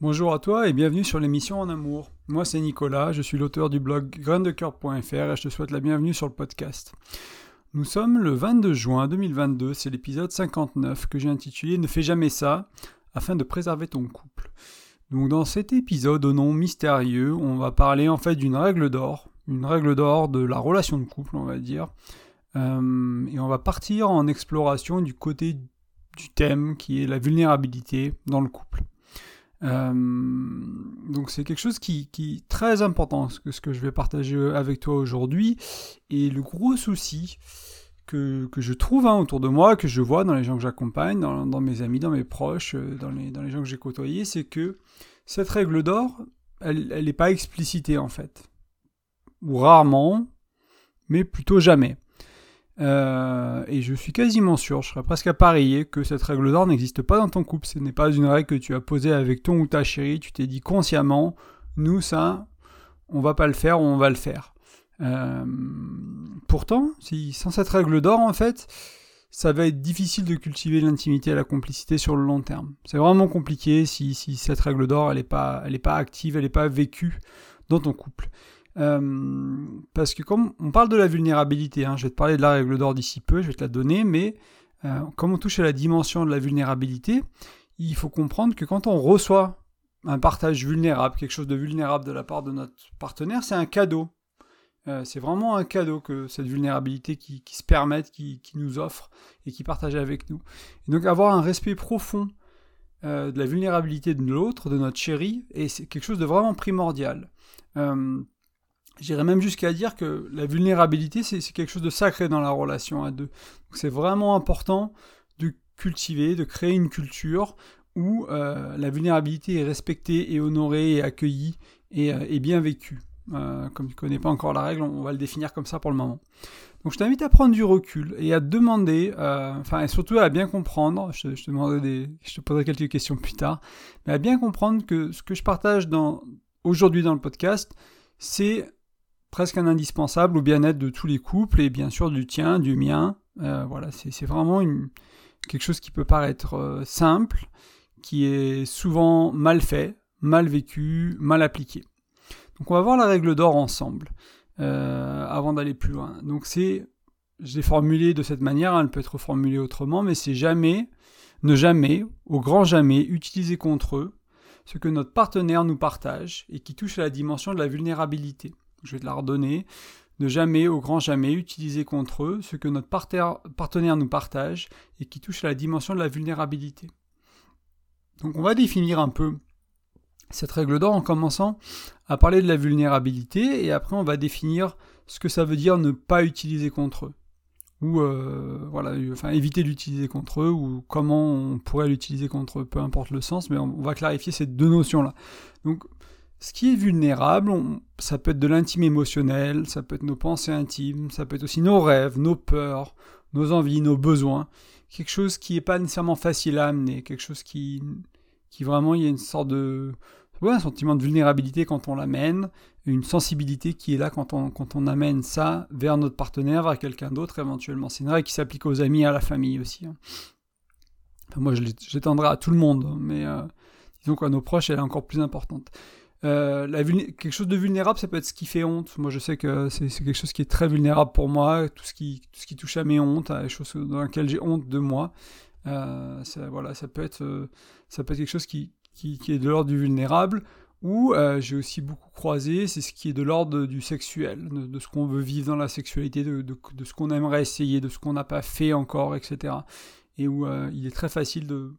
Bonjour à toi et bienvenue sur l'émission En Amour. Moi c'est Nicolas, je suis l'auteur du blog graindecoeur.fr et je te souhaite la bienvenue sur le podcast. Nous sommes le 22 juin 2022, c'est l'épisode 59 que j'ai intitulé Ne fais jamais ça afin de préserver ton couple. Donc dans cet épisode au nom mystérieux, on va parler en fait d'une règle d'or, une règle d'or de la relation de couple on va dire. Euh, et on va partir en exploration du côté du thème qui est la vulnérabilité dans le couple. Euh, donc c'est quelque chose qui, est très important, ce que, je vais partager avec toi aujourd'hui. Et le gros souci que, je trouve hein, autour de moi, que je vois dans les gens que j'accompagne, dans, mes amis, dans mes proches, euh, dans les, dans les gens que j'ai côtoyés, c'est que cette règle d'or, elle n'est pas explicitée en fait. Ou rarement, mais plutôt jamais. Euh, et je suis quasiment sûr, je serais presque à parier que cette règle d'or n'existe pas dans ton couple. Ce n'est pas une règle que tu as posée avec ton ou ta chérie. Tu t'es dit consciemment, nous ça, on va pas le faire ou on va le faire. Euh, pourtant, si, sans cette règle d'or, en fait, ça va être difficile de cultiver l'intimité et la complicité sur le long terme. C'est vraiment compliqué si, cette règle d'or, elle n'est pas active, elle n'est pas vécue dans ton couple. Euh, parce que comme on parle de la vulnérabilité, hein, je vais te parler de la règle d'or d'ici peu, je vais te la donner, mais euh, comme on touche à la dimension de la vulnérabilité, il faut comprendre que quand on reçoit un partage vulnérable, quelque chose de vulnérable de la part de notre partenaire, c'est un cadeau. Euh, c'est vraiment un cadeau que cette vulnérabilité qui, se permette, qui, nous offre et qui partage avec nous. Donc avoir un respect profond de la vulnérabilité de l'autre, de notre chéri, et c'est quelque chose de vraiment primordial. J'irais même jusqu'à dire que la vulnérabilité, c'est quelque chose de sacré dans la relation à deux. C'est vraiment important de cultiver, de créer une culture où euh, la vulnérabilité est respectée et honorée et accueillie et, euh, bien vécue. Euh, comme tu ne connais pas encore la règle, on va le définir comme ça pour le moment. Donc je t'invite à prendre du recul et à demander, enfin et surtout à bien comprendre, je, je, te des, je te poserai quelques questions plus tard, mais à bien comprendre que ce que je partage aujourd'hui dans le podcast, c'est presque un indispensable au bien-être de tous les couples et bien sûr du tien, du mien. Euh, voilà, c'est vraiment quelque chose qui peut paraître euh, simple, qui est souvent mal fait, mal vécu, mal appliqué. Donc on va voir la règle d'or ensemble euh, avant d'aller plus loin. Donc c'est, je l'ai formulé de cette manière, hein, elle peut être formulée autrement, mais c'est jamais, ne jamais, au grand jamais, utiliser contre eux ce que notre partenaire nous partage et qui touche à la dimension de la vulnérabilité je vais te la redonner, ne jamais, au grand jamais, utiliser contre eux ce que notre partenaire nous partage et qui touche à la dimension de la vulnérabilité. Donc on va définir un peu cette règle d'or en commençant à parler de la vulnérabilité et après on va définir ce que ça veut dire ne pas utiliser contre eux ou euh, voilà, enfin éviter d'utiliser contre eux ou comment on pourrait l'utiliser contre eux, peu importe le sens, mais on, va clarifier ces deux notions là. Donc ce qui est vulnérable, ça peut être de l'intime émotionnel, ça peut être nos pensées intimes, ça peut être aussi nos rêves, nos peurs, nos envies, nos besoins. Quelque chose qui n'est pas nécessairement facile à amener, quelque chose qui, qui vraiment, il y a une sorte de... Ouais, un sentiment de vulnérabilité quand on l'amène, une sensibilité qui est là quand on, quand on amène ça vers notre partenaire, vers quelqu'un d'autre éventuellement. C'est une règle qui s'applique aux amis à la famille aussi. Hein. moi, je l'étendrai à tout le monde, hein, mais euh, disons qu'à nos proches, elle est encore plus importante. Euh, la quelque chose de vulnérable, ça peut être ce qui fait honte. Moi, je sais que c'est quelque chose qui est très vulnérable pour moi, tout ce qui, tout ce qui touche à mes hontes, à les choses dans lesquelles j'ai honte de moi. Euh, ça, voilà, ça peut être, euh, ça peut être quelque chose qui, qui, est de l'ordre du vulnérable. Ou j'ai aussi beaucoup croisé, c'est ce qui est de l'ordre du sexuel, de, ce qu'on veut vivre dans la sexualité, de, de, de ce qu'on aimerait essayer, de ce qu'on n'a pas fait encore, etc. Et où il est très facile de,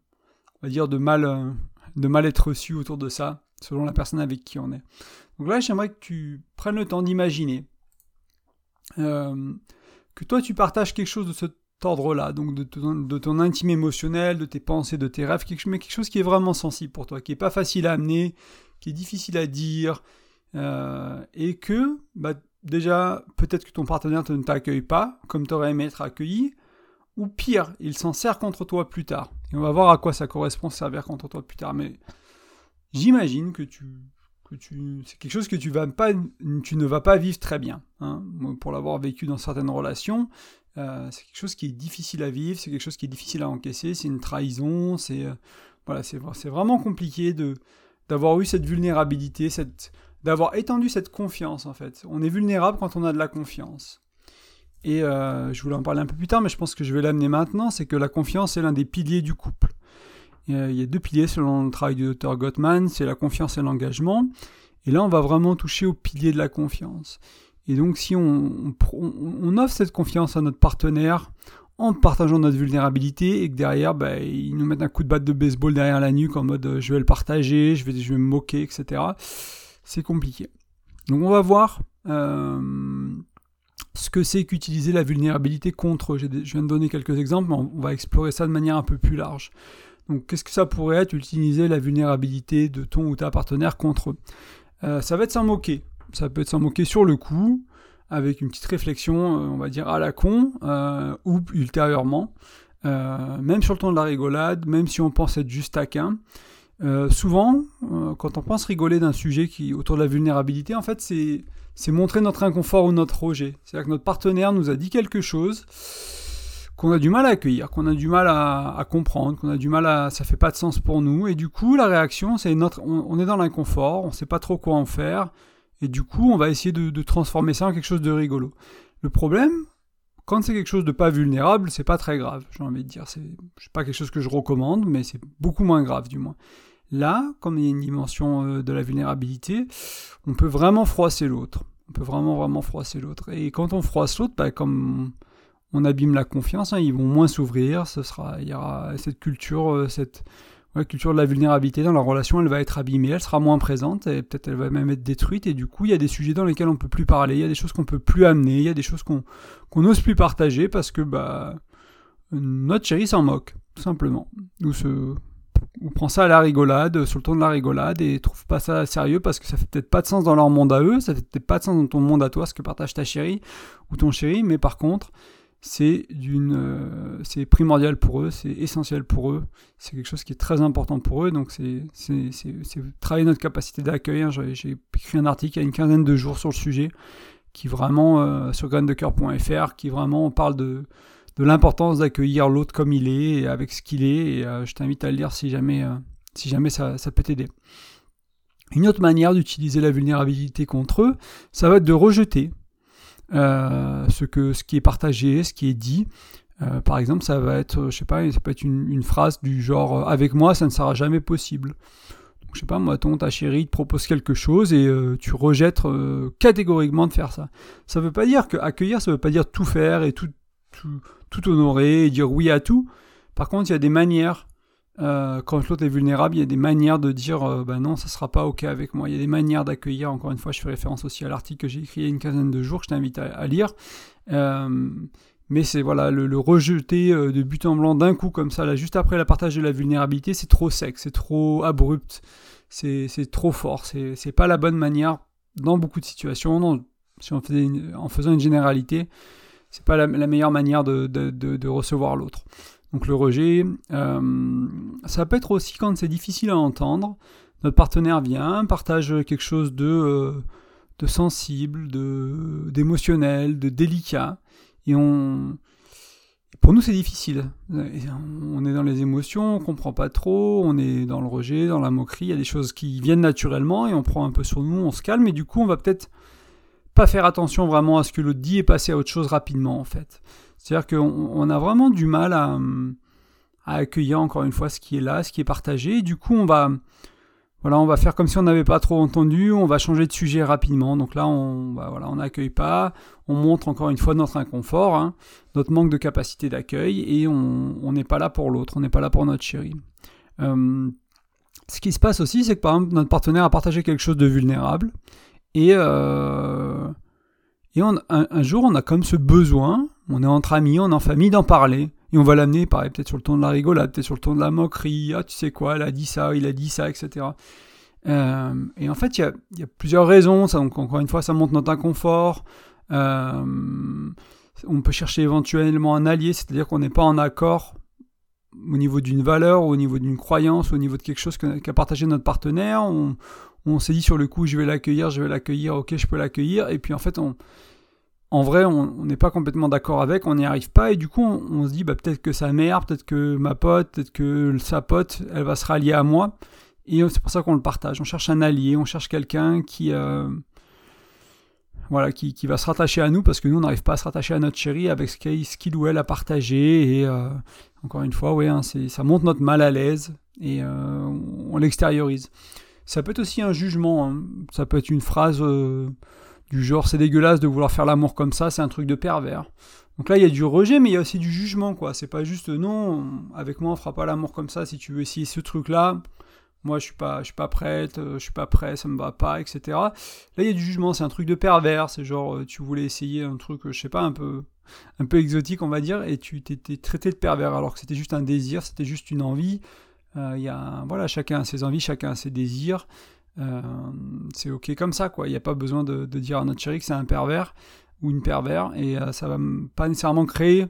on va dire, de mal, de mal être reçu autour de ça selon la personne avec qui on est. Donc là, j'aimerais que tu prennes le temps d'imaginer euh, que toi, tu partages quelque chose de cet ordre-là, donc de ton, intime émotionnel, de tes pensées, de tes rêves, quelque, mais quelque chose qui est vraiment sensible pour toi, qui est pas facile à amener, qui est difficile à dire, euh, et que, bah, déjà, peut-être que ton partenaire ne t'accueille pas comme tu aurais aimé être accueilli, ou pire, il s'en sert contre toi plus tard. Et on va voir à quoi ça correspond servir contre toi plus tard. Mais j'imagine que tu, que tu, c'est quelque chose que tu, vas pas, tu ne vas pas vivre très bien. Hein. pour l'avoir vécu dans certaines relations, euh, c'est quelque chose qui est difficile à vivre, c'est quelque chose qui est difficile à encaisser, c'est une trahison, c'est euh, voilà, c'est, c'est vraiment compliqué de, d'avoir eu cette vulnérabilité, cette, d'avoir étendu cette confiance en fait. On est vulnérable quand on a de la confiance. Et euh, je voulais en parler un peu plus tard, mais je pense que je vais l'amener maintenant, c'est que la confiance est l'un des piliers du couple. Il y a deux piliers selon le travail du docteur Gottman, c'est la confiance et l'engagement. Et là, on va vraiment toucher au pilier de la confiance. Et donc, si on, offre cette confiance à notre partenaire en partageant notre vulnérabilité et que derrière, bah, ils nous mettent un coup de batte de baseball derrière la nuque en mode euh, je vais le partager, je vais, je vais me moquer, etc. C'est compliqué. Donc, on va voir euh, ce que c'est qu'utiliser la vulnérabilité contre. Je viens de donner quelques exemples, mais on va explorer ça de manière un peu plus large. Donc, qu'est-ce que ça pourrait être utiliser la vulnérabilité de ton ou ta partenaire contre eux? Euh, Ça va être s'en moquer. Ça peut être s'en moquer sur le coup, avec une petite réflexion, euh, on va dire à la con, euh, ou ultérieurement, même sur le ton de la rigolade, même si on pense être juste taquin. souvent, quand on pense rigoler d'un sujet qui autour de la vulnérabilité, en fait, c'est montrer notre inconfort ou notre rejet. C'est-à-dire que notre partenaire nous a dit quelque chose qu'on a du mal à accueillir, qu'on a du mal à, comprendre, qu'on a du mal à, ça fait pas de sens pour nous, et du coup la réaction c'est notre, on, est dans l'inconfort, on sait pas trop quoi en faire, et du coup on va essayer de, transformer ça en quelque chose de rigolo. Le problème, quand c'est quelque chose de pas vulnérable, c'est pas très grave, j'ai envie de dire, c'est, pas quelque chose que je recommande, mais c'est beaucoup moins grave du moins. Là, comme il y a une dimension euh, de la vulnérabilité, on peut vraiment froisser l'autre. On peut vraiment vraiment froisser l'autre. Et quand on froisse l'autre, bah, comme on abîme la confiance, hein, ils vont moins s'ouvrir, ce sera, il y aura cette culture, euh, cette culture de la vulnérabilité dans la relation, elle va être abîmée, elle sera moins présente, et peut-être elle va même être détruite, et du coup il y a des sujets dans lesquels on peut plus parler, il y a des choses qu'on peut plus amener, il y a des choses qu'on n'ose plus partager parce que bah notre chérie s'en moque, tout simplement. Ou prend ça à la rigolade, sur le ton de la rigolade, et trouve pas ça sérieux parce que ça fait peut-être pas de sens dans leur monde à eux, ça fait peut-être pas de sens dans ton monde à toi, ce que partage ta chérie ou ton chéri, mais par contre, c'est d'une, euh, c'est primordial pour eux, c'est essentiel pour eux, c'est quelque chose qui est très important pour eux, donc c'est, c'est, travailler notre capacité d'accueil. Hein. J'ai, écrit un article il y a une quinzaine de jours sur le sujet, qui vraiment, euh, sur graindecoeur.fr, qui vraiment parle de, de l'importance d'accueillir l'autre comme il est, et avec ce qu'il est, et euh, je t'invite à le lire si jamais, si jamais ça, ça peut t'aider. Une autre manière d'utiliser la vulnérabilité contre eux, ça va être de rejeter ce, que, ce qui est partagé, ce qui est dit. Euh, par exemple, ça va être, je sais pas, ça peut être une, phrase du genre euh, avec moi, ça ne sera jamais possible. Donc, je sais pas, moi, ton ta chérie te propose quelque chose et tu rejettes catégoriquement de faire ça. Ça veut pas dire que accueillir, ça veut pas dire tout faire et tout, tout, tout honorer et dire oui à tout. Par contre, il y a des manières euh, quand l'autre est vulnérable, il y a des manières de dire bah non, ça sera pas ok avec moi. Il y a des manières d'accueillir. Encore une fois, je fais référence aussi à l'article que j'ai écrit il y a une quinzaine de jours, que je t'invite à, lire. Euh, mais c'est voilà, le, rejeter de but en blanc d'un coup comme ça, juste après la partage de la vulnérabilité, c'est trop sec, c'est trop abrupt, c'est trop fort. C'est pas la bonne manière dans beaucoup de situations. si on faisait en faisant une généralité, c'est pas la, meilleure manière de recevoir l'autre. Donc le rejet, euh, ça peut être aussi quand c'est difficile à entendre. Notre partenaire vient, partage quelque chose de, euh, sensible, de, d'émotionnel, de délicat, et on, pour nous c'est difficile. On est dans les émotions, on comprend pas trop, on est dans le rejet, dans la moquerie. Il y a des choses qui viennent naturellement et on prend un peu sur nous, on se calme, et du coup on va peut-être pas faire attention vraiment à ce que l'autre dit et passer à autre chose rapidement en fait. C'est-à-dire qu'on a vraiment du mal à, accueillir encore une fois ce qui est là, ce qui est partagé. Du coup, on va, voilà, on va faire comme si on n'avait pas trop entendu, on va changer de sujet rapidement. Donc là, on bah, voilà, on n'accueille pas, on montre encore une fois notre inconfort, hein, notre manque de capacité d'accueil, et on n'est pas là pour l'autre, on n'est pas là pour notre chérie. Euh, ce qui se passe aussi, c'est que par exemple, notre partenaire a partagé quelque chose de vulnérable, et, euh, et un, un, jour, on a comme ce besoin, on est entre amis, on est en famille, d'en parler. Et on va l'amener, pareil, peut-être sur le ton de la rigolade, peut-être sur le ton de la moquerie. Ah, tu sais quoi, elle a dit ça, il a dit ça, etc. Euh, et en fait, il y a, plusieurs raisons. Donc, encore une fois, ça montre notre inconfort. Euh, on peut chercher éventuellement un allié, c'est-à-dire qu'on n'est pas en accord au niveau d'une valeur, au niveau d'une croyance, au niveau de quelque chose qu'a partagé notre partenaire. On, on s'est dit sur le coup, je vais l'accueillir, je vais l'accueillir, ok, je peux l'accueillir. Et puis en fait, on, en vrai, on n'est pas complètement d'accord avec, on n'y arrive pas, et du coup, on, se dit, bah, peut-être que sa mère, peut-être que ma pote, peut-être que sa pote, elle va se rallier à moi, Et c'est pour ça qu'on le partage. On cherche un allié, on cherche quelqu'un qui, voilà, qui, va se rattacher à nous parce que nous, on n'arrive pas à se rattacher à notre chérie avec ce qu'il ou elle a partagé. Et euh, encore une fois, ouais, hein, ça montre notre mal à l'aise et euh, on, l'extériorise. Ça peut être aussi un jugement, hein. ça peut être une phrase euh, du genre c'est dégueulasse de vouloir faire l'amour comme ça, c'est un truc de pervers. Donc là, il y a du rejet, mais il y a aussi du jugement, quoi. C'est pas juste non, avec moi, on fera pas l'amour comme ça si tu veux essayer ce truc-là moi je suis pas je suis prête, euh, je suis pas prêt, ça me va pas, etc. Là il y a du jugement, c'est un truc de pervers, c'est genre euh, tu voulais essayer un truc, je sais pas, un peu un peu exotique on va dire, et tu t'étais traité de pervers alors que c'était juste un désir, c'était juste une envie. Euh, voilà chacun a ses envies, chacun a ses désirs. C'est ok comme ça quoi. Il n'y a pas besoin de, dire à notre chéri que c'est un pervers ou une pervers et ça va pas nécessairement créer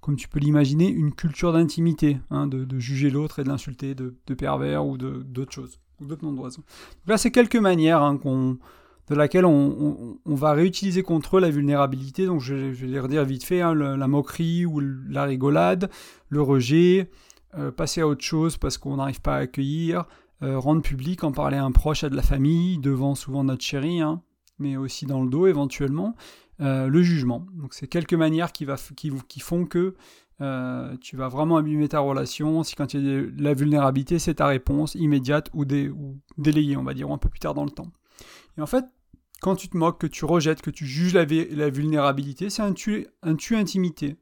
comme tu peux l'imaginer, une culture d'intimité, hein, de, juger l'autre et de l'insulter, de, pervers ou d'autres choses, ou d'autres noms d'oiseaux. là, c'est quelques manières hein, de laquelle on, va réutiliser contre eux la vulnérabilité. Donc je, vais les redire vite fait, hein, la moquerie ou la rigolade, le rejet, euh, passer à autre chose parce qu'on n'arrive pas à accueillir, euh, rendre public, en parler à un proche, à de la famille, devant souvent notre chérie, mais aussi dans le dos éventuellement, euh, le jugement. Donc c'est quelques manières qui, va, qui, qui font que euh, tu vas vraiment abîmer ta relation. Si quand il y a de la vulnérabilité, c'est ta réponse immédiate ou, ou délayée, on va dire, ou un peu plus tard dans le temps. Et en fait, quand tu te moques, que tu rejettes, que tu juges la, vulnérabilité, c'est un tu, un tu intimité.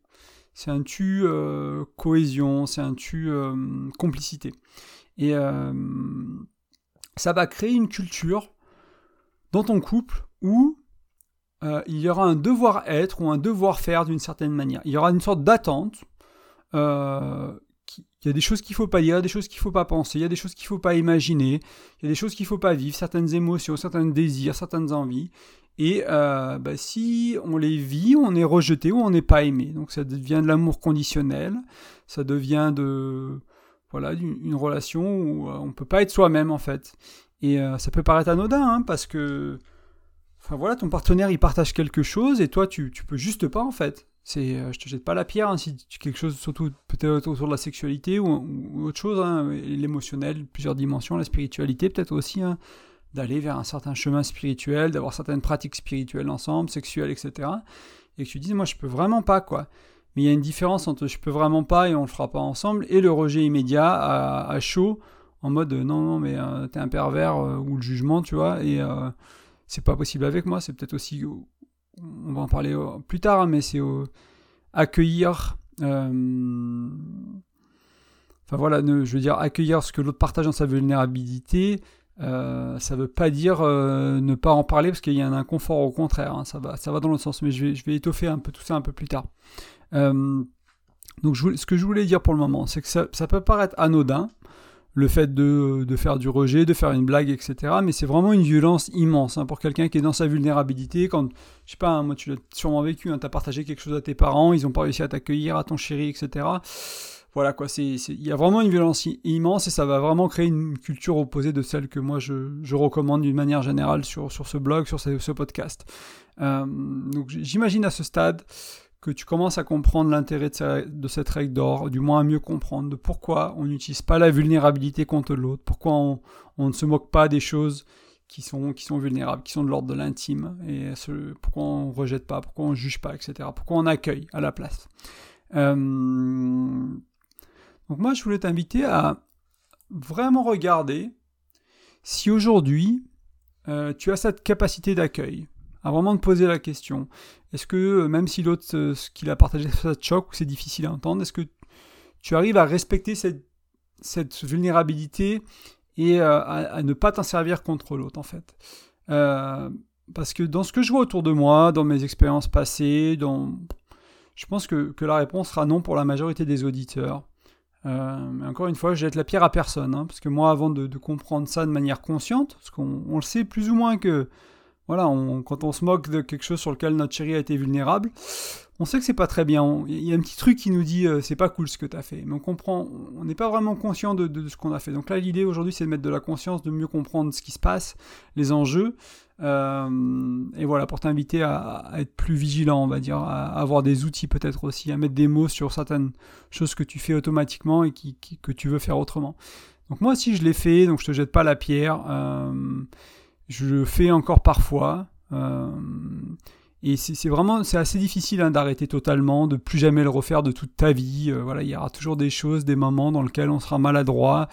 C'est un tu euh, cohésion, c'est un tu complicité. Et ça va créer une culture dans ton couple où euh, il y aura un devoir-être ou un devoir-faire d'une certaine manière. Il y aura une sorte d'attente. Euh, il y a des choses qu'il ne faut pas dire, des choses qu'il ne faut pas penser, il y a des choses qu'il ne faut pas imaginer, il y a des choses qu'il ne faut pas vivre, certaines émotions, certains désirs, certaines envies. Et euh, bah, si on les vit, on est rejeté ou on n'est pas aimé. Donc ça devient de l'amour conditionnel, ça devient de voilà une, relation où on ne peut pas être soi-même en fait. Et ça peut paraître anodin hein, parce que Enfin voilà, ton partenaire il partage quelque chose et toi tu, tu peux juste pas en fait. C'est, euh, je te jette pas la pierre hein, si tu quelque chose surtout peut-être autour de la sexualité ou, autre chose, hein, l'émotionnel, plusieurs dimensions, la spiritualité peut-être aussi, hein, d'aller vers un certain chemin spirituel, d'avoir certaines pratiques spirituelles ensemble, sexuelles, etc. Et que tu dises moi je peux vraiment pas quoi. Mais il y a une différence entre je peux vraiment pas et on le fera pas ensemble et le rejet immédiat à, chaud en mode non non mais euh, t'es un pervers euh, ou le jugement tu vois et c'est pas possible avec moi, c'est peut-être aussi, on va en parler plus tard, hein, mais c'est accueillir, euh, enfin voilà, je veux dire accueillir ce que l'autre partage dans sa vulnérabilité, euh, ça veut pas dire euh, ne pas en parler parce qu'il y a un inconfort, au contraire, hein, ça, va, ça va dans l'autre sens, mais je vais étoffer un peu tout ça un peu plus tard. Donc ce que je voulais dire pour le moment, c'est que ça, peut paraître anodin, le fait de, faire du rejet, de faire une blague, etc. Mais c'est vraiment une violence immense hein, pour quelqu'un qui est dans sa vulnérabilité. Quand, je sais pas, hein, moi tu l'as sûrement vécu, hein, tu as partagé quelque chose à tes parents, ils n'ont pas réussi à t'accueillir, à ton chéri, etc. Voilà quoi, il y a vraiment une violence immense et ça va vraiment créer une culture opposée de celle que moi je, recommande d'une manière générale sur, sur ce blog, sur ce, podcast. Euh, donc j'imagine à ce stade que tu commences à comprendre l'intérêt de, cette règle d'or, du moins à mieux comprendre de pourquoi on n'utilise pas la vulnérabilité contre l'autre, pourquoi on, ne se moque pas des choses qui sont, vulnérables, qui sont de l'ordre de l'intime, et pourquoi on ne rejette pas, pourquoi on ne juge pas, etc. Pourquoi on accueille à la place. Euh, donc moi, je voulais t'inviter à vraiment regarder si aujourd'hui euh, tu as cette capacité d'accueil, à vraiment te poser la question. Est-ce que euh, même si l'autre, euh, ce qu'il a partagé, ça te choque ou c'est difficile à entendre, est-ce que tu arrives à respecter cette, cette vulnérabilité et euh, à, ne pas t'en servir contre l'autre en fait? Parce que dans ce que je vois autour de moi, dans mes expériences passées, dans... je pense que, que, la réponse sera non pour la majorité des auditeurs. mais encore une fois, je jette la pierre à personne, hein, parce que moi, avant de, comprendre ça de manière consciente, parce qu'on le sait plus ou moins que voilà, quand on se moque de quelque chose sur lequel notre chérie a été vulnérable, on sait que c'est pas très bien. Il y a un petit truc qui nous dit euh, c'est pas cool ce que tu as fait. Mais on comprend, on n'est pas vraiment conscient de, ce qu'on a fait. Donc là, l'idée aujourd'hui, c'est de mettre de la conscience, de mieux comprendre ce qui se passe, les enjeux. Euh, et voilà, pour t'inviter à, être plus vigilant, on va dire, à, avoir des outils peut-être aussi, à mettre des mots sur certaines choses que tu fais automatiquement et qui, que tu veux faire autrement. Donc moi aussi je l'ai fait, donc je te jette pas la pierre. Je le fais encore parfois. Et c'est vraiment, c'est assez difficile hein, d'arrêter totalement, de plus jamais le refaire de toute ta vie. Euh, voilà, il y aura toujours des choses, des moments dans lesquels on sera maladroit.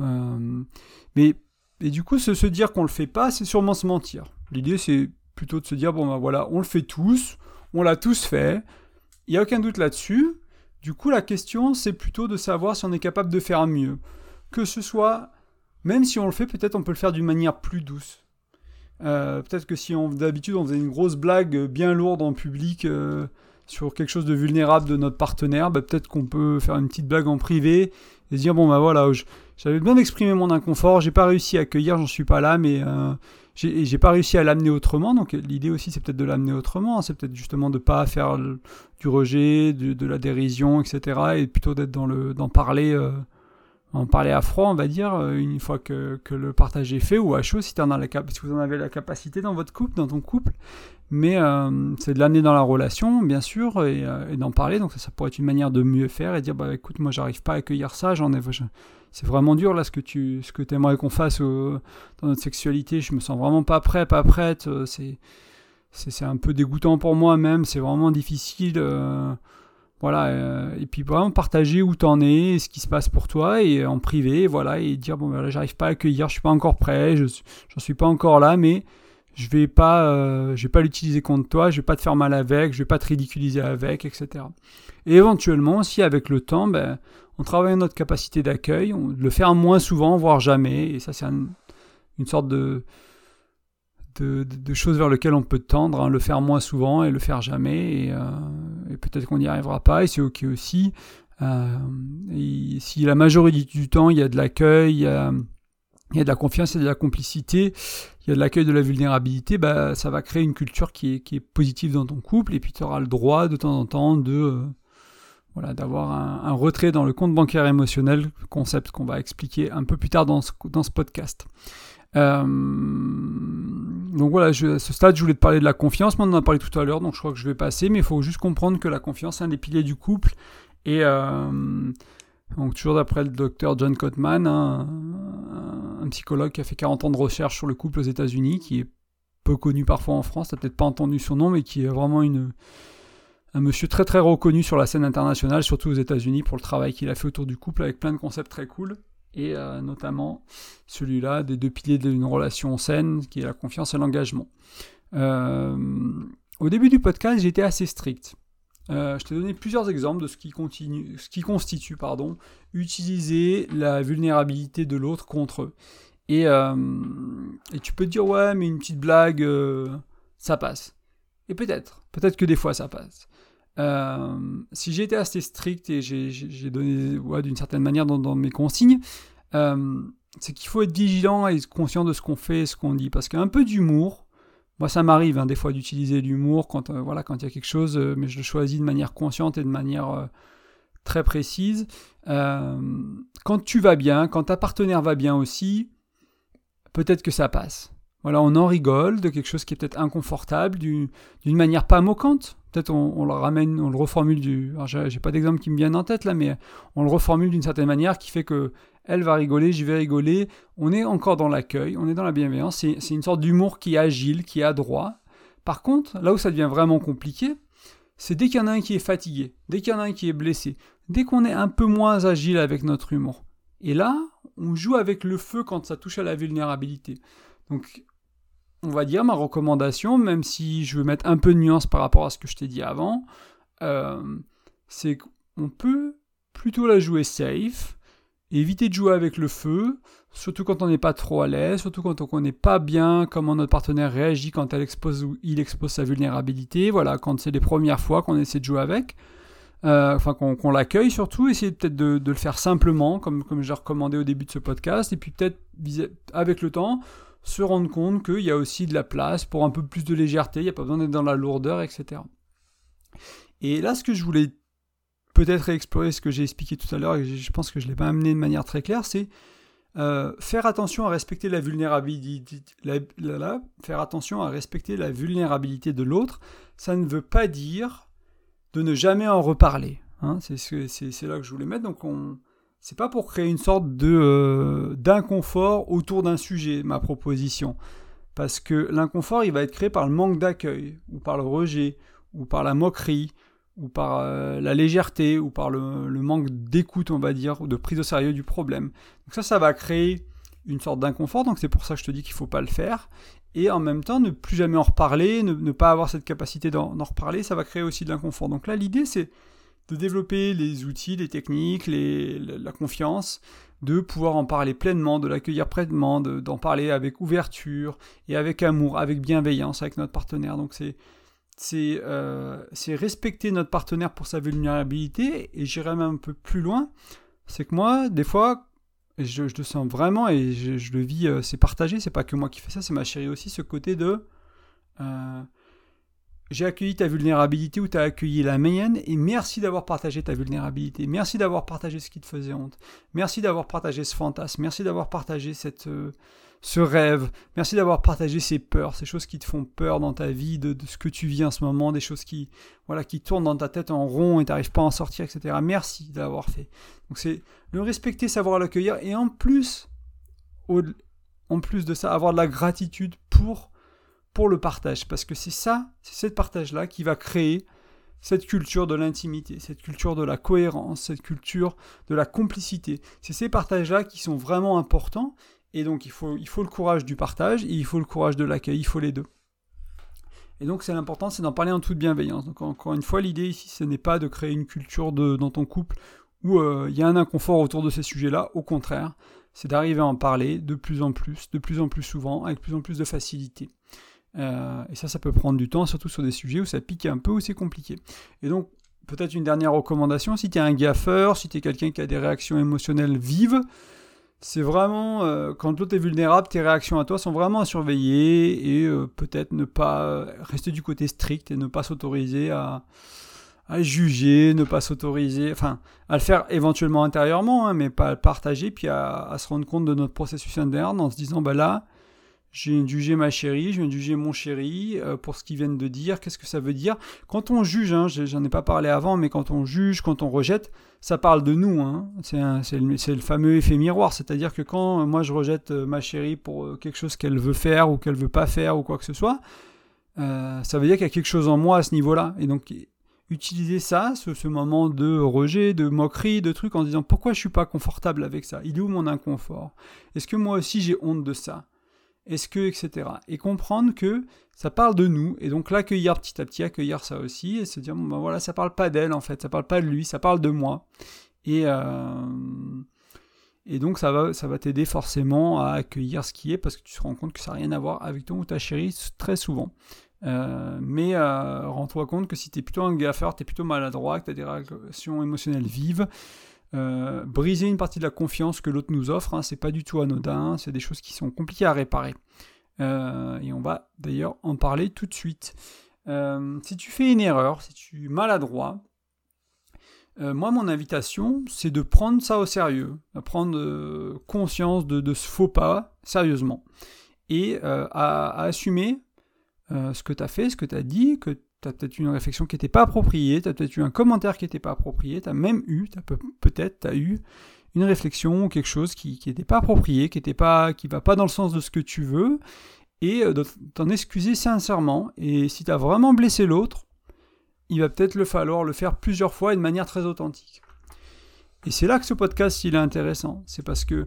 Euh, mais et du coup, se, dire qu'on le fait pas, c'est sûrement se mentir. L'idée, c'est plutôt de se dire bon ben voilà, on le fait tous, on l'a tous fait. Il y a aucun doute là-dessus. Du coup, la question, c'est plutôt de savoir si on est capable de faire mieux. Que ce soit, même si on le fait, peut-être on peut le faire d'une manière plus douce. Euh, peut-être que si d'habitude on faisait une grosse blague bien lourde en public euh, sur quelque chose de vulnérable de notre partenaire, bah, peut-être qu'on peut faire une petite blague en privé et dire bon bah voilà, j'avais besoin d'exprimer mon inconfort, j'ai pas réussi à accueillir, j'en suis pas là, mais euh, j'ai pas réussi à l'amener autrement. Donc l'idée aussi c'est peut-être de l'amener autrement, hein. c'est peut-être justement de pas faire du rejet, de, la dérision, etc. Et plutôt d'être dans le d'en parler en parler à froid, on va dire, euh, une fois que, que le partage est fait, ou à chaud si, vous en avez la capacité dans votre couple, dans ton couple. Mais euh, c'est de l'amener dans la relation, bien sûr, et, euh, d'en parler. Donc ça, pourrait être une manière de mieux faire et dire, bah écoute, moi j'arrive pas à accueillir ça, j'en ai... C'est vraiment dur là ce que tu ce que aimerais qu'on fasse dans notre sexualité. Je me sens vraiment pas prêt, pas prête. c'est un peu dégoûtant pour moi même. C'est vraiment difficile. Voilà, euh, et puis vraiment partager où t'en es, ce qui se passe pour toi, et en privé, voilà, et dire bon, ben là, j'arrive pas à accueillir, je suis pas encore prêt, je j'en suis pas encore là, mais je vais pas, euh, je vais pas l'utiliser contre toi, je vais pas te faire mal avec, je vais pas te ridiculiser avec, etc. Et éventuellement, si avec le temps, ben, on travaille notre capacité d'accueil, on le faire moins souvent, voire jamais, et ça c'est une sorte de de, choses vers lesquelles on peut tendre, hein, le faire moins souvent et le faire jamais, et, euh, peut-être qu'on n'y arrivera pas, et c'est ok aussi. Euh, si la majorité du temps il y a de l'accueil, il y a, de la confiance, il y a de la complicité, il y a de l'accueil de la vulnérabilité, bah, ça va créer une culture qui est, positive dans ton couple, et puis tu auras le droit de temps en temps de... Euh, voilà, d'avoir un, retrait dans le compte bancaire émotionnel, concept qu'on va expliquer un peu plus tard dans ce, podcast. Donc voilà, à ce stade, je voulais te parler de la confiance. Moi, on en a parlé tout à l'heure, donc je crois que je vais passer. Mais il faut juste comprendre que la confiance est un des piliers du couple. Et euh, donc, toujours d'après le docteur John Cotman, un, un, psychologue qui a fait 40 ans de recherche sur le couple aux États-Unis, qui est peu connu parfois en France, t'as peut-être pas entendu son nom, mais qui est vraiment une, un monsieur très très reconnu sur la scène internationale, surtout aux États-Unis, pour le travail qu'il a fait autour du couple avec plein de concepts très cool et euh, notamment celui-là des deux piliers d'une relation saine, qui est la confiance et l'engagement. Euh, au début du podcast, j'étais assez strict. Euh, je t'ai donné plusieurs exemples de ce qui, continue, ce qui constitue pardon, utiliser la vulnérabilité de l'autre contre eux. Et, et, tu peux te dire, ouais, mais une petite blague, ça passe. Et peut-être, peut-être que des fois ça passe. Euh, si j'ai été assez strict et j'ai donné d'une certaine manière dans, mes consignes, euh, c'est qu'il faut être vigilant et conscient de ce qu'on fait et ce qu'on dit. Parce qu'un peu d'humour, moi ça m'arrive hein, des fois d'utiliser l'humour quand euh, voilà quand il y a quelque chose, mais je le choisis de manière consciente et de manière très précise. quand tu vas bien, quand ta partenaire va bien aussi, peut-être que ça passe. Voilà, on en rigole de quelque chose qui est peut-être inconfortable, d'une manière pas moquante. Peut-être on, le ramène, on le reformule du. J'ai pas d'exemple qui me viennent en tête là, mais on le reformule d'une certaine manière qui fait que elle va rigoler, je vais rigoler. On est encore dans l'accueil, on est dans la bienveillance. C'est une sorte d'humour qui est agile, qui est adroit. Par contre, là où ça devient vraiment compliqué, c'est dès qu'il y en a un qui est fatigué, dès qu'il y en a un qui est blessé, dès qu'on est un peu moins agile avec notre humour. Et là, on joue avec le feu quand ça touche à la vulnérabilité. Donc on va dire, ma recommandation, même si je veux mettre un peu de nuance par rapport à ce que je t'ai dit avant, euh, c'est qu'on peut plutôt la jouer safe, éviter de jouer avec le feu, surtout quand on n'est pas trop à l'aise, surtout quand on ne connaît pas bien comment notre partenaire réagit quand il expose sa vulnérabilité, voilà, quand c'est les premières fois qu'on essaie de jouer avec. Euh, enfin qu'on l'accueille surtout, essayer peut-être de, le faire simplement, comme, comme j'ai recommandé au début de ce podcast, et puis peut-être avec le temps, se rendre compte qu'il y a aussi de la place pour un peu plus de légèreté, il n'y a pas besoin d'être dans la lourdeur, etc. Et là, ce que je voulais peut-être explorer, ce que j'ai expliqué tout à l'heure, et je pense que je ne l'ai pas amené de manière très claire, c'est euh, faire attention à respecter la vulnérabilité, faire attention à respecter la vulnérabilité de l'autre. Ça ne veut pas dire de ne jamais en reparler. Hein. c'est là que je voulais mettre. Donc on, c'est pas pour créer une sorte de euh, d'inconfort autour d'un sujet, ma proposition. Parce que l'inconfort, il va être créé par le manque d'accueil, ou par le rejet, ou par la moquerie, ou par euh, la légèreté, ou par le, manque d'écoute, on va dire, ou de prise au sérieux du problème. Donc ça, ça va créer une sorte d'inconfort, donc c'est pour ça que je te dis qu'il ne faut pas le faire. Et en même temps, ne plus jamais en reparler, ne, pas avoir cette capacité d'en reparler, ça va créer aussi de l'inconfort. Donc là, l'idée, c'est de développer les outils, les techniques, la confiance, de pouvoir en parler pleinement, de l'accueillir pleinement, d'en parler avec ouverture et avec amour, avec bienveillance avec notre partenaire. Donc c'est c'est euh, respecter notre partenaire pour sa vulnérabilité et j'irai même un peu plus loin. C'est que moi, des fois, je, le sens vraiment et je, le vis, euh, c'est partagé, c'est pas que moi qui fais ça, c'est ma chérie aussi, ce côté de euh, j'ai accueilli ta vulnérabilité ou tu as accueilli la mienne et merci d'avoir partagé ta vulnérabilité. Merci d'avoir partagé ce qui te faisait honte. Merci d'avoir partagé ce fantasme. Merci d'avoir partagé cette, euh, ce rêve. Merci d'avoir partagé ces peurs, ces choses qui te font peur dans ta vie, de, ce que tu vis en ce moment, des choses qui, voilà, qui tournent dans ta tête en rond et tu n'arrives pas à en sortir, etc. Merci d'avoir fait. Donc c'est le respecter, savoir l'accueillir et en plus, en plus de ça, avoir de la gratitude pour le partage, parce que c'est ça, c'est cette partage-là qui va créer cette culture de l'intimité, cette culture de la cohérence, cette culture de la complicité. C'est ces partages-là qui sont vraiment importants, et donc il faut, il faut le courage du partage, et il faut le courage de l'accueil, il faut les deux. Et donc c'est l'important, c'est d'en parler en toute bienveillance. Donc encore une fois, l'idée ici, ce n'est pas de créer une culture de, dans ton couple où euh, il y a un inconfort autour de ces sujets-là, au contraire, c'est d'arriver à en parler de plus en plus, de plus en plus souvent, avec plus en plus de facilité. Euh, et ça, ça peut prendre du temps, surtout sur des sujets où ça pique un peu, où c'est compliqué. Et donc, peut-être une dernière recommandation, si tu es un gaffeur, si tu es quelqu'un qui a des réactions émotionnelles vives, c'est vraiment, euh, quand l'autre est vulnérable, tes réactions à toi sont vraiment à surveiller et euh, peut-être ne pas rester du côté strict et ne pas s'autoriser à, juger, ne pas s'autoriser, enfin, à le faire éventuellement intérieurement, hein, mais pas à le partager, puis à, à, se rendre compte de notre processus interne en se disant, bah là, de juger ma chérie, je viens de juger mon chéri euh, pour ce qu'ils viennent de dire, qu'est-ce que ça veut dire? Quand on juge, hein, j'en ai pas parlé avant, mais quand on juge, quand on rejette, ça parle de nous. Hein. C'est le, fameux effet miroir, c'est-à-dire que quand euh, moi je rejette euh, ma chérie pour quelque chose qu'elle veut faire ou qu'elle veut pas faire ou quoi que ce soit, ça veut dire qu'il y a quelque chose en moi à ce niveau-là. Et donc utiliser ça, ce, ce, moment de rejet, de moquerie, de trucs en disant pourquoi je suis pas confortable avec ça, il est où mon inconfort? Est-ce que moi aussi j'ai honte de ça? Est-ce que, etc. Et comprendre que ça parle de nous, et donc l'accueillir petit à petit, accueillir ça aussi, et se dire, bon ben voilà, ça parle pas d'elle en fait, ça parle pas de lui, ça parle de moi. Et, euh, et donc ça va, ça va t'aider forcément à accueillir ce qui est, parce que tu te rends compte que ça n'a rien à voir avec ton ou ta chérie très souvent. Euh, mais euh, rends-toi compte que si tu es plutôt un gaffeur, tu es plutôt maladroit, que tu as des réactions émotionnelles vives, euh, briser une partie de la confiance que l'autre nous offre, hein, c'est pas du tout anodin, c'est des choses qui sont compliquées à réparer. Euh, et on va d'ailleurs en parler tout de suite. Euh, si tu fais une erreur, si tu es maladroit, moi mon invitation c'est de prendre ça au sérieux, de prendre conscience de, ce faux pas sérieusement et à, assumer ce que tu as fait, ce que tu as dit, que tu as peut-être eu une réflexion qui n'était pas appropriée, tu as peut-être eu un commentaire qui n'était pas approprié, tu as même eu, peut-être, tu as eu une réflexion ou quelque chose qui n'était pas approprié, qui ne pas, qui va pas dans le sens de ce que tu veux, et euh, t'en excuser sincèrement. Et si tu as vraiment blessé l'autre, il va peut-être le falloir le faire plusieurs fois et de manière très authentique. Et c'est là que ce podcast il est intéressant, c'est parce que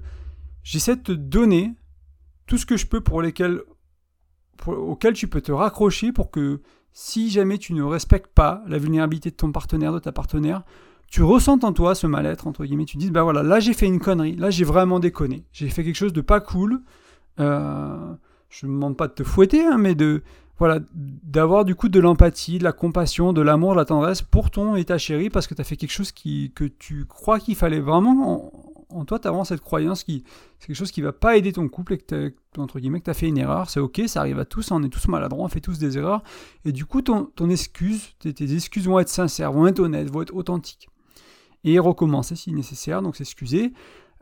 j'essaie de te donner tout ce que je peux pour lesquels, pour, auxquels tu peux te raccrocher pour que si jamais tu ne respectes pas la vulnérabilité de ton partenaire, de ta partenaire, tu ressens en toi ce mal-être, entre guillemets, tu dis, bah voilà, là j'ai fait une connerie, là j'ai vraiment déconné, j'ai fait quelque chose de pas cool, euh, je ne demande pas de te fouetter, hein, mais de, voilà, d'avoir du coup de l'empathie, de la compassion, de l'amour, de la tendresse pour ton et ta chérie, parce que tu as fait quelque chose qui, que tu crois qu'il fallait vraiment en toi, tu as vraiment cette croyance qui c'est quelque chose qui va pas aider ton couple et que tu entre as fait une erreur, c'est ok, ça arrive à tous, on est tous maladroits, on fait tous des erreurs, et du coup ton, ton excuse, tes, excuses vont être sincères, vont être honnêtes, vont être authentiques, et recommencer si nécessaire, donc s'excuser.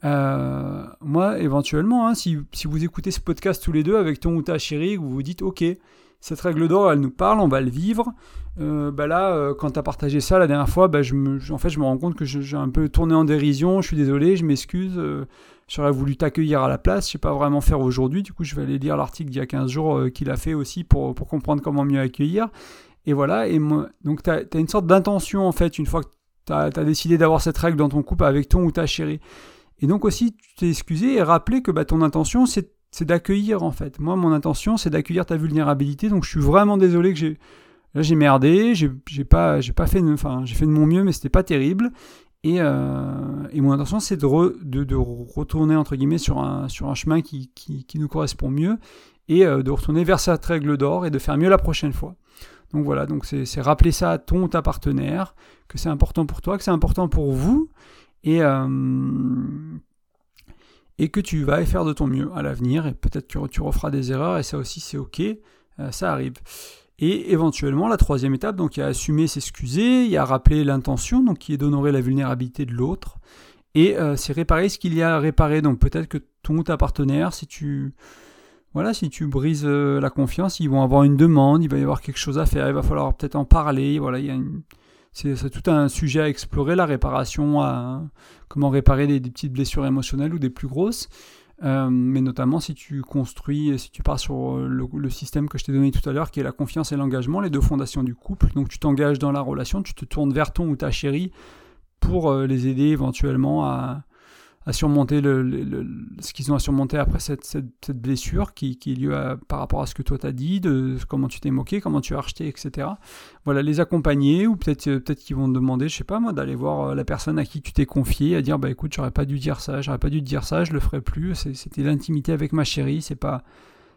Euh, moi, éventuellement, hein, si, si, vous écoutez ce podcast tous les deux avec ton ou ta chérie, vous vous dites ok, cette règle d'or, elle nous parle, on va le vivre. Euh, bah là, euh, quand tu as partagé ça la dernière fois, bah je me, en fait, je me rends compte que j'ai un peu tourné en dérision. Je suis désolé, je m'excuse. Euh, j'aurais voulu t'accueillir à la place. Je sais pas vraiment faire aujourd'hui. Du coup, je vais aller lire l'article d'il y a 15 jours qu'il a fait aussi pour, pour, comprendre comment mieux accueillir. Et voilà. Et moi, donc, tu as, une sorte d'intention, en fait, une fois que tu as, décidé d'avoir cette règle dans ton couple avec ton ou ta chérie. Et donc aussi, tu t'es excusé et rappelé que bah, ton intention, c'est c'est d'accueillir en fait. Moi, mon intention, c'est d'accueillir ta vulnérabilité. Donc, je suis vraiment désolé que j'ai là j'ai merdé, j'ai pas j'ai pas fait enfin j'ai fait de mon mieux, mais c'était pas terrible. Et, euh, et, mon intention, c'est de, de, de, retourner entre guillemets sur un sur un chemin qui, qui, nous correspond mieux et euh, de retourner vers cette règle d'or et de faire mieux la prochaine fois. Donc voilà, donc c'est rappeler ça à ton ta partenaire, que c'est important pour toi, que c'est important pour vous, et, euh, et que tu vas faire de ton mieux à l'avenir, et peut-être que tu referas des erreurs, et ça aussi c'est ok, euh, ça arrive. Et éventuellement, la troisième étape, donc il y a assumer, s'excuser, il y a rappeler l'intention, donc qui est d'honorer la vulnérabilité de l'autre, et euh, c'est réparer ce qu'il y a à réparer. Donc peut-être que ton ou ta partenaire, si tu voilà, si tu brises euh, la confiance, ils vont avoir une demande, il va y avoir quelque chose à faire, il va falloir peut-être en parler. Voilà, il y a une, c'est tout un sujet à explorer, la réparation, à, comment réparer des, petites blessures émotionnelles ou des plus grosses. Euh, mais notamment si tu construis, si tu pars sur le, système que je t'ai donné tout à l'heure, qui est la confiance et l'engagement, les deux fondations du couple. Donc tu t'engages dans la relation, tu te tournes vers ton ou ta chérie pour euh, les aider éventuellement à, à surmonter ce qu'ils ont à surmonter après cette, blessure qui, qui, est liée par rapport à ce que toi t'as dit, de comment tu t'es moqué, comment tu as acheté, etc. Voilà, les accompagner ou peut-être euh, peut-être qu'ils vont te demander, je sais pas moi, d'aller voir euh, la personne à qui tu t'es confié, à dire bah écoute, j'aurais pas dû dire ça, j'aurais pas dû te dire ça, je le ferai plus, c'était l'intimité avec ma chérie, c'est pas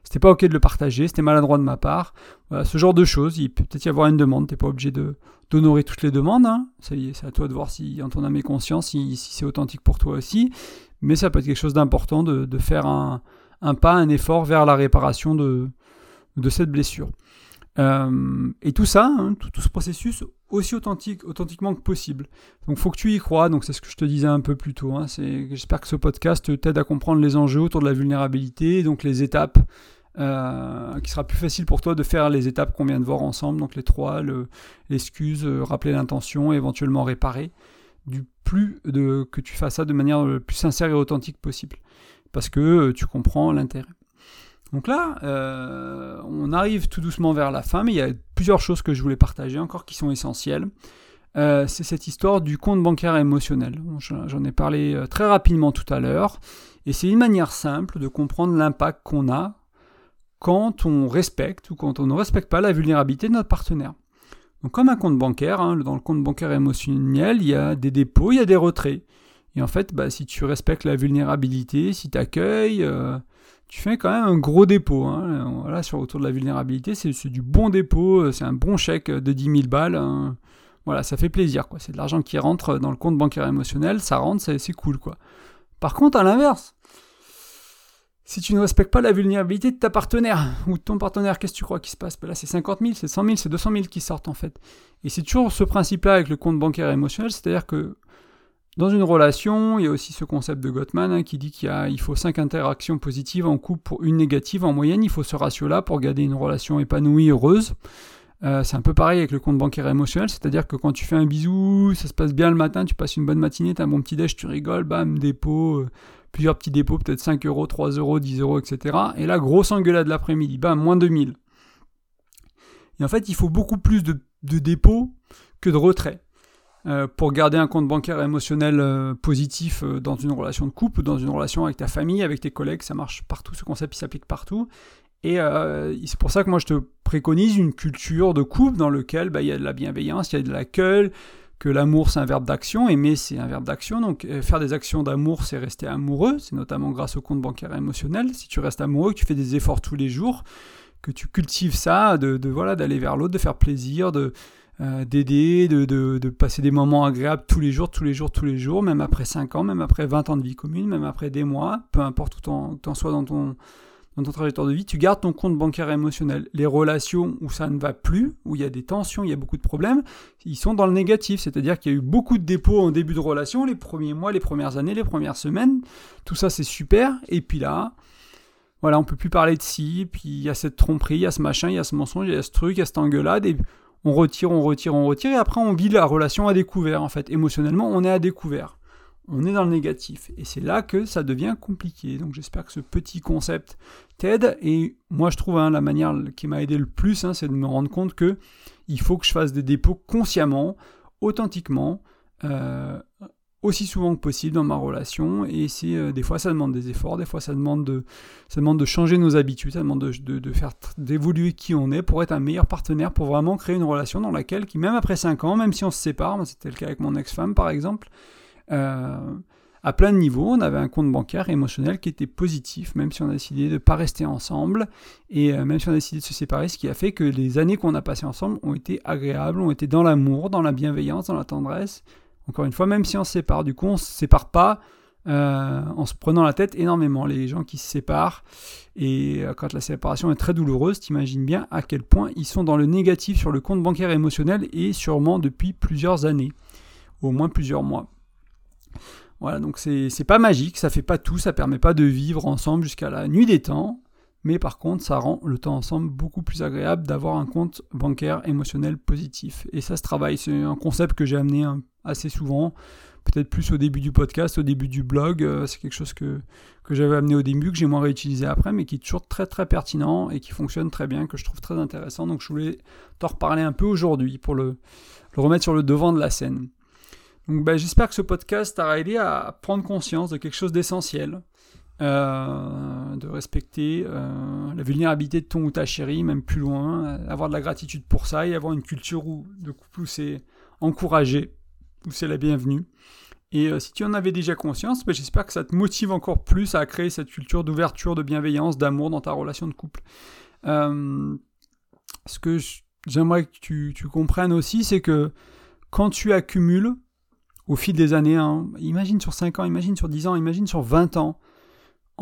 c'était pas ok de le partager, c'était maladroit de ma part. Voilà, ce genre de choses, il peut peut-être y avoir une demande, t'es pas obligé de d'honorer toutes les demandes, hein. c'est à toi de voir si en ton âme et conscience, si, c'est authentique pour toi aussi, mais ça peut être quelque chose d'important de, faire un, pas, un effort vers la réparation de cette blessure. Euh, et tout ça, hein, tout, ce processus aussi authentique, authentiquement que possible. Donc faut que tu y crois, donc c'est ce que je te disais un peu plus tôt. Hein. J'espère que ce podcast t'aide à comprendre les enjeux autour de la vulnérabilité, donc les étapes euh, qui sera plus facile pour toi de faire les étapes qu'on vient de voir ensemble, donc les trois, l'excuse, euh, rappeler l'intention, éventuellement réparer, du plus que tu fasses ça de manière le plus sincère et authentique possible, parce que euh, tu comprends l'intérêt. Donc là, on arrive tout doucement vers la fin, mais il y a plusieurs choses que je voulais partager encore qui sont essentielles. c'est cette histoire du compte bancaire émotionnel. J'en ai parlé très rapidement tout à l'heure, et c'est une manière simple de comprendre l'impact qu'on a quand on respecte ou quand on ne respecte pas la vulnérabilité de notre partenaire. Donc comme un compte bancaire, hein, dans le compte bancaire émotionnel, il y a des dépôts, il y a des retraits. Et en fait, bah, si tu respectes la vulnérabilité, si tu accueilles, euh, tu fais quand même un gros dépôt. Hein. Sur autour de la vulnérabilité, c'est du bon dépôt, euh, c'est un bon chèque de 10 000 balles. Hein. Voilà, ça fait plaisir. quoi. C'est de l'argent qui rentre dans le compte bancaire émotionnel, ça rentre, c'est cool. quoi. Par contre, à l'inverse, si tu ne respectes pas la vulnérabilité de ta partenaire ou de ton partenaire, qu'est-ce que tu crois qui se passe? Ben Là, c'est 50 000, c'est 100 000, c'est 200 000 qui sortent en fait. Et c'est toujours ce principe-là avec le compte bancaire émotionnel, c'est-à-dire que dans une relation, il y a aussi ce concept de Gottman hein, qui dit qu'il il faut 5 interactions positives en couple pour une négative en moyenne. Il faut ce ratio-là pour garder une relation épanouie, heureuse. Euh, c'est un peu pareil avec le compte bancaire émotionnel, c'est-à-dire que quand tu fais un bisou, ça se passe bien le matin, tu passes une bonne matinée, tu as un bon petit déj, tu rigoles, bam, dépôt, euh, plusieurs petits dépôts, peut-être 5 euros, 3 euros, 10 euros, etc. Et là, grosse engueulade l'après-midi, bam, moins 2000. Et en fait, il faut beaucoup plus de, dépôts que de retraits. Euh, pour garder un compte bancaire émotionnel euh, positif euh, dans une relation de couple, dans une relation avec ta famille, avec tes collègues, ça marche partout, ce concept s'applique partout. Et c'est pour ça que moi je te préconise une culture de couple dans lequel bah, il y a de la bienveillance, il y a de l'accueil, que l'amour c'est un verbe d'action, aimer c'est un verbe d'action, donc faire des actions d'amour c'est rester amoureux, c'est notamment grâce au compte bancaire émotionnel. Si tu restes amoureux, que tu fais des efforts tous les jours, que tu cultives ça, de, voilà d'aller vers l'autre, de faire plaisir, de euh, d'aider, de, de, passer des moments agréables tous les jours, tous les jours, tous les jours, même après 5 ans, même après 20 ans de vie commune, même après des mois, peu importe où tu en sois dans ton dans ton trajectoire de vie, tu gardes ton compte bancaire émotionnel. Les relations où ça ne va plus, où il y a des tensions, il y a beaucoup de problèmes, ils sont dans le négatif. C'est-à-dire qu'il y a eu beaucoup de dépôts en début de relation, les premiers mois, les premières années, les premières semaines. Tout ça, c'est super. Et puis là, voilà, on peut plus parler de ci, puis il y a cette tromperie, il y a ce machin, il y a ce mensonge, il y a ce truc, il y a cette engueulade, on retire, on retire, on retire, et après on vit la relation à découvert, en fait. Émotionnellement, on est à découvert. On est dans le négatif. Et c'est là que ça devient compliqué. Donc j'espère que ce petit concept t'aide. Et moi, je trouve hein, la manière qui m'a aidé le plus, hein, c'est de me rendre compte que il faut que je fasse des dépôts consciemment, authentiquement, euh, aussi souvent que possible dans ma relation. Et c'est euh, des fois ça demande des efforts, des fois ça demande de, ça demande de changer nos habitudes, ça demande de, de, faire d'évoluer qui on est pour être un meilleur partenaire, pour vraiment créer une relation dans laquelle, qui même après 5 ans, même si on se sépare, c'était le cas avec mon ex-femme par exemple, euh, à plein de niveaux, on avait un compte bancaire émotionnel qui était positif, même si on a décidé de ne pas rester ensemble, et euh, même si on a décidé de se séparer, ce qui a fait que les années qu'on a passées ensemble ont été agréables, ont été dans l'amour, dans la bienveillance, dans la tendresse, encore une fois, même si on se sépare, du coup, on ne se sépare pas euh, en se prenant la tête énormément. Les gens qui se séparent, et euh, quand la séparation est très douloureuse, t'imagines bien à quel point ils sont dans le négatif sur le compte bancaire émotionnel et sûrement depuis plusieurs années, au moins plusieurs mois. Voilà, donc c'est pas magique, ça fait pas tout, ça permet pas de vivre ensemble jusqu'à la nuit des temps, mais par contre, ça rend le temps ensemble beaucoup plus agréable d'avoir un compte bancaire émotionnel positif. Et ça se travaille, c'est un concept que j'ai amené assez souvent, peut-être plus au début du podcast, au début du blog, euh, c'est quelque chose que, j'avais amené au début, que j'ai moins réutilisé après, mais qui est toujours très très pertinent et qui fonctionne très bien, que je trouve très intéressant. Donc je voulais t'en reparler un peu aujourd'hui pour le, remettre sur le devant de la scène. Donc ben, j'espère que ce podcast t'a aidé à prendre conscience de quelque chose d'essentiel, euh, de respecter euh, la vulnérabilité de ton ou ta chérie, même plus loin, avoir de la gratitude pour ça et avoir une culture où, de couple où c'est encouragé, où c'est la bienvenue. Et euh, si tu en avais déjà conscience, ben, j'espère que ça te motive encore plus à créer cette culture d'ouverture, de bienveillance, d'amour dans ta relation de couple. ce que j'aimerais que tu, tu comprennes aussi, c'est que quand tu accumules, au fil des années, hein, imagine sur 5 ans, imagine sur 10 ans, imagine sur 20 ans,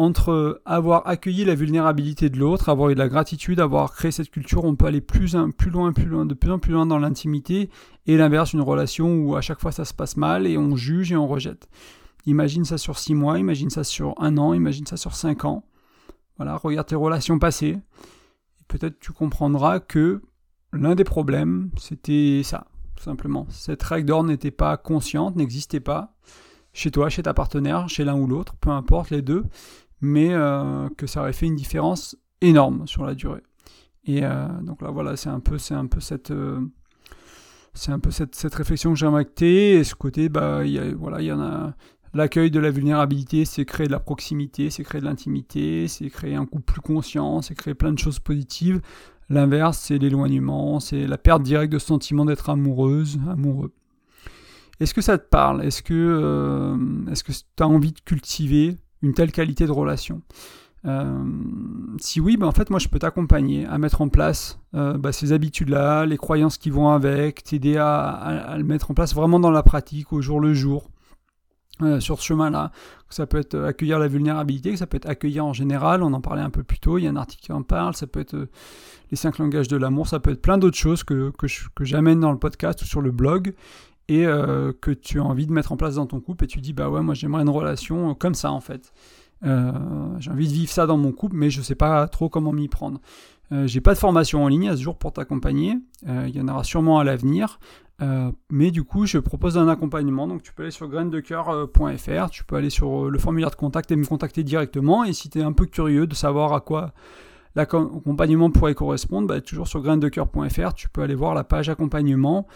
entre avoir accueilli la vulnérabilité de l'autre, avoir eu de la gratitude, avoir créé cette culture, on peut aller plus, loin, plus loin, de plus en plus loin dans l'intimité, et l'inverse, une relation où à chaque fois ça se passe mal et on juge et on rejette. Imagine ça sur six mois, imagine ça sur un an, imagine ça sur cinq ans. Voilà, regarde tes relations passées. Peut-être tu comprendras que l'un des problèmes, c'était ça, tout simplement. Cette règle d'or n'était pas consciente, n'existait pas chez toi, chez ta partenaire, chez l'un ou l'autre, peu importe les deux, mais euh, que ça aurait fait une différence énorme sur la durée. Et euh, donc là, voilà, c'est un peu, c'est un peu cette, euh, c'est un peu cette, cette réflexion que j'aimerais que tu Et ce côté, bah, y voilà, il y en a. L'accueil de la vulnérabilité, c'est créer de la proximité, c'est créer de l'intimité, c'est créer un couple plus conscient, c'est créer plein de choses positives. L'inverse, c'est l'éloignement, c'est la perte directe de sentiment d'être amoureuse, amoureux. Est-ce que ça te parle? Est-ce que est-ce que tu as envie de cultiver une telle qualité de relation euh, si oui, ben en fait, moi, je peux t'accompagner à mettre en place euh, bah, ces habitudes-là, les croyances qui vont avec, t'aider à, le mettre en place vraiment dans la pratique, au jour le jour, sur ce chemin-là. Ça peut être accueillir la vulnérabilité, ça peut être accueillir en général, on en parlait un peu plus tôt, il y a un article qui en parle, ça peut être les cinq langages de l'amour, ça peut être plein d'autres choses que j'amène dans le podcast ou sur le blog et euh, que tu as envie de mettre en place dans ton couple et tu dis bah ouais moi j'aimerais une relation comme ça en fait. Euh, j'ai envie de vivre ça dans mon couple mais je sais pas trop comment m'y prendre. Euh, j'ai pas de formation en ligne à ce jour pour t'accompagner. Il y en aura sûrement à l'avenir. mais du coup, je propose un accompagnement. Donc, tu peux aller sur graindecoeur.fr, tu peux aller sur le formulaire de contact et me contacter directement. Et si tu es un peu curieux de savoir à quoi l'accompagnement pourrait correspondre, bah, toujours sur graindecoeur.fr, tu peux aller voir la page accompagnement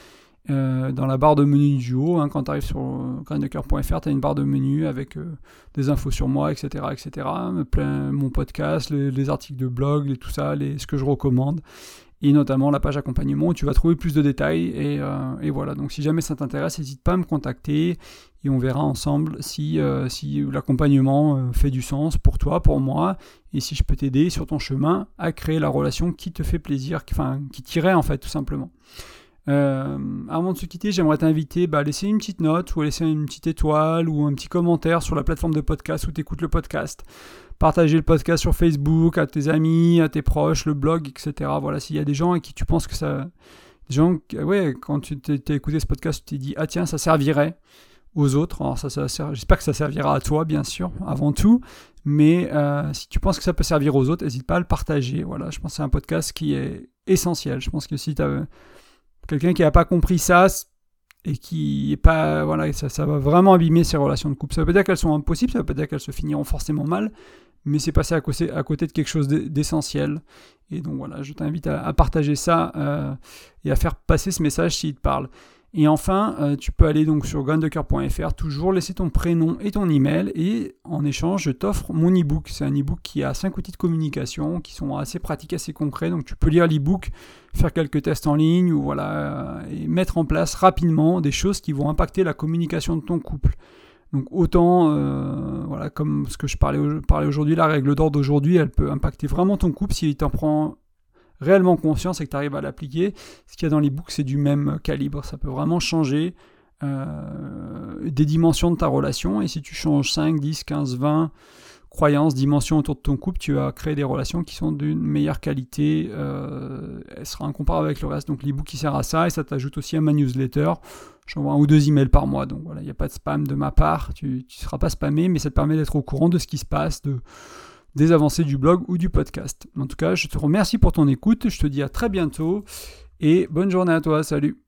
euh, dans la barre de menu du haut, hein, quand tu arrives sur graindecoeur.fr, tu as une barre de menu avec euh, des infos sur moi, etc. etc. Plein, mon podcast, les, articles de blog, tout ça, ce que je recommande, et notamment la page accompagnement où tu vas trouver plus de détails. Et, euh, voilà, donc si jamais ça t'intéresse, n'hésite pas à me contacter et on verra ensemble si, si l'accompagnement fait du sens pour toi, pour moi, et si je peux t'aider sur ton chemin à créer la relation qui te fait plaisir, enfin qui t'irait en fait tout simplement. Euh, avant de se quitter, j'aimerais t'inviter bah, à laisser une petite note ou à laisser une petite étoile ou un petit commentaire sur la plateforme de podcast où tu écoutes le podcast. Partager le podcast sur Facebook à tes amis, à tes proches, le blog, etc. Voilà, s'il y a des gens à qui tu penses que ça. Des gens, ouais, quand tu t'es écouté ce podcast, tu t'es dit, ah tiens, ça servirait aux autres. Alors ça, j'espère que ça servira à toi, bien sûr, avant tout. Mais euh, si tu penses que ça peut servir aux autres, n'hésite pas à le partager. Voilà, je pense que c'est un podcast qui est essentiel. Je pense que si tu as quelqu'un qui n'a pas compris ça et qui est pas voilà ça, va vraiment abîmer ses relations de couple. Ça veut pas dire qu'elles sont impossibles, ça veut pas dire qu'elles se finiront forcément mal, mais c'est passé à côté, à côté de quelque chose d'essentiel. Et donc voilà, je t'invite à, partager ça euh, et à faire passer ce message s'il te parle. Et enfin, euh, tu peux aller donc sur graindecoeur.fr, toujours laisser ton prénom et ton email, et en échange, je t'offre mon e-book. C'est un e-book qui a 5 outils de communication qui sont assez pratiques, assez concrets. Donc tu peux lire l'e-book, faire quelques tests en ligne, ou voilà, euh, et mettre en place rapidement des choses qui vont impacter la communication de ton couple. Donc autant, euh, voilà, comme ce que je parlais, aujourd'hui, la règle d'ordre d'aujourd'hui, elle peut impacter vraiment ton couple si tu en prends réellement conscience et que tu arrives à l'appliquer. Ce qu'il y a dans les books, c'est du même calibre. Ça peut vraiment changer euh, des dimensions de ta relation. Et si tu changes 5, 10, 15, 20 croyances, dimensions autour de ton couple, tu vas créer des relations qui sont d'une meilleure qualité. Euh, elle sera incomparable avec le reste. Donc l'ebook qui sert à ça et ça t'ajoute aussi à ma newsletter. J'envoie un ou deux emails par mois. Donc voilà, il n'y a pas de spam de ma part. Tu ne seras pas spammé, mais ça te permet d'être au courant de ce qui se passe, des avancées du blog ou du podcast. En tout cas, je te remercie pour ton écoute, je te dis à très bientôt et bonne journée à toi, salut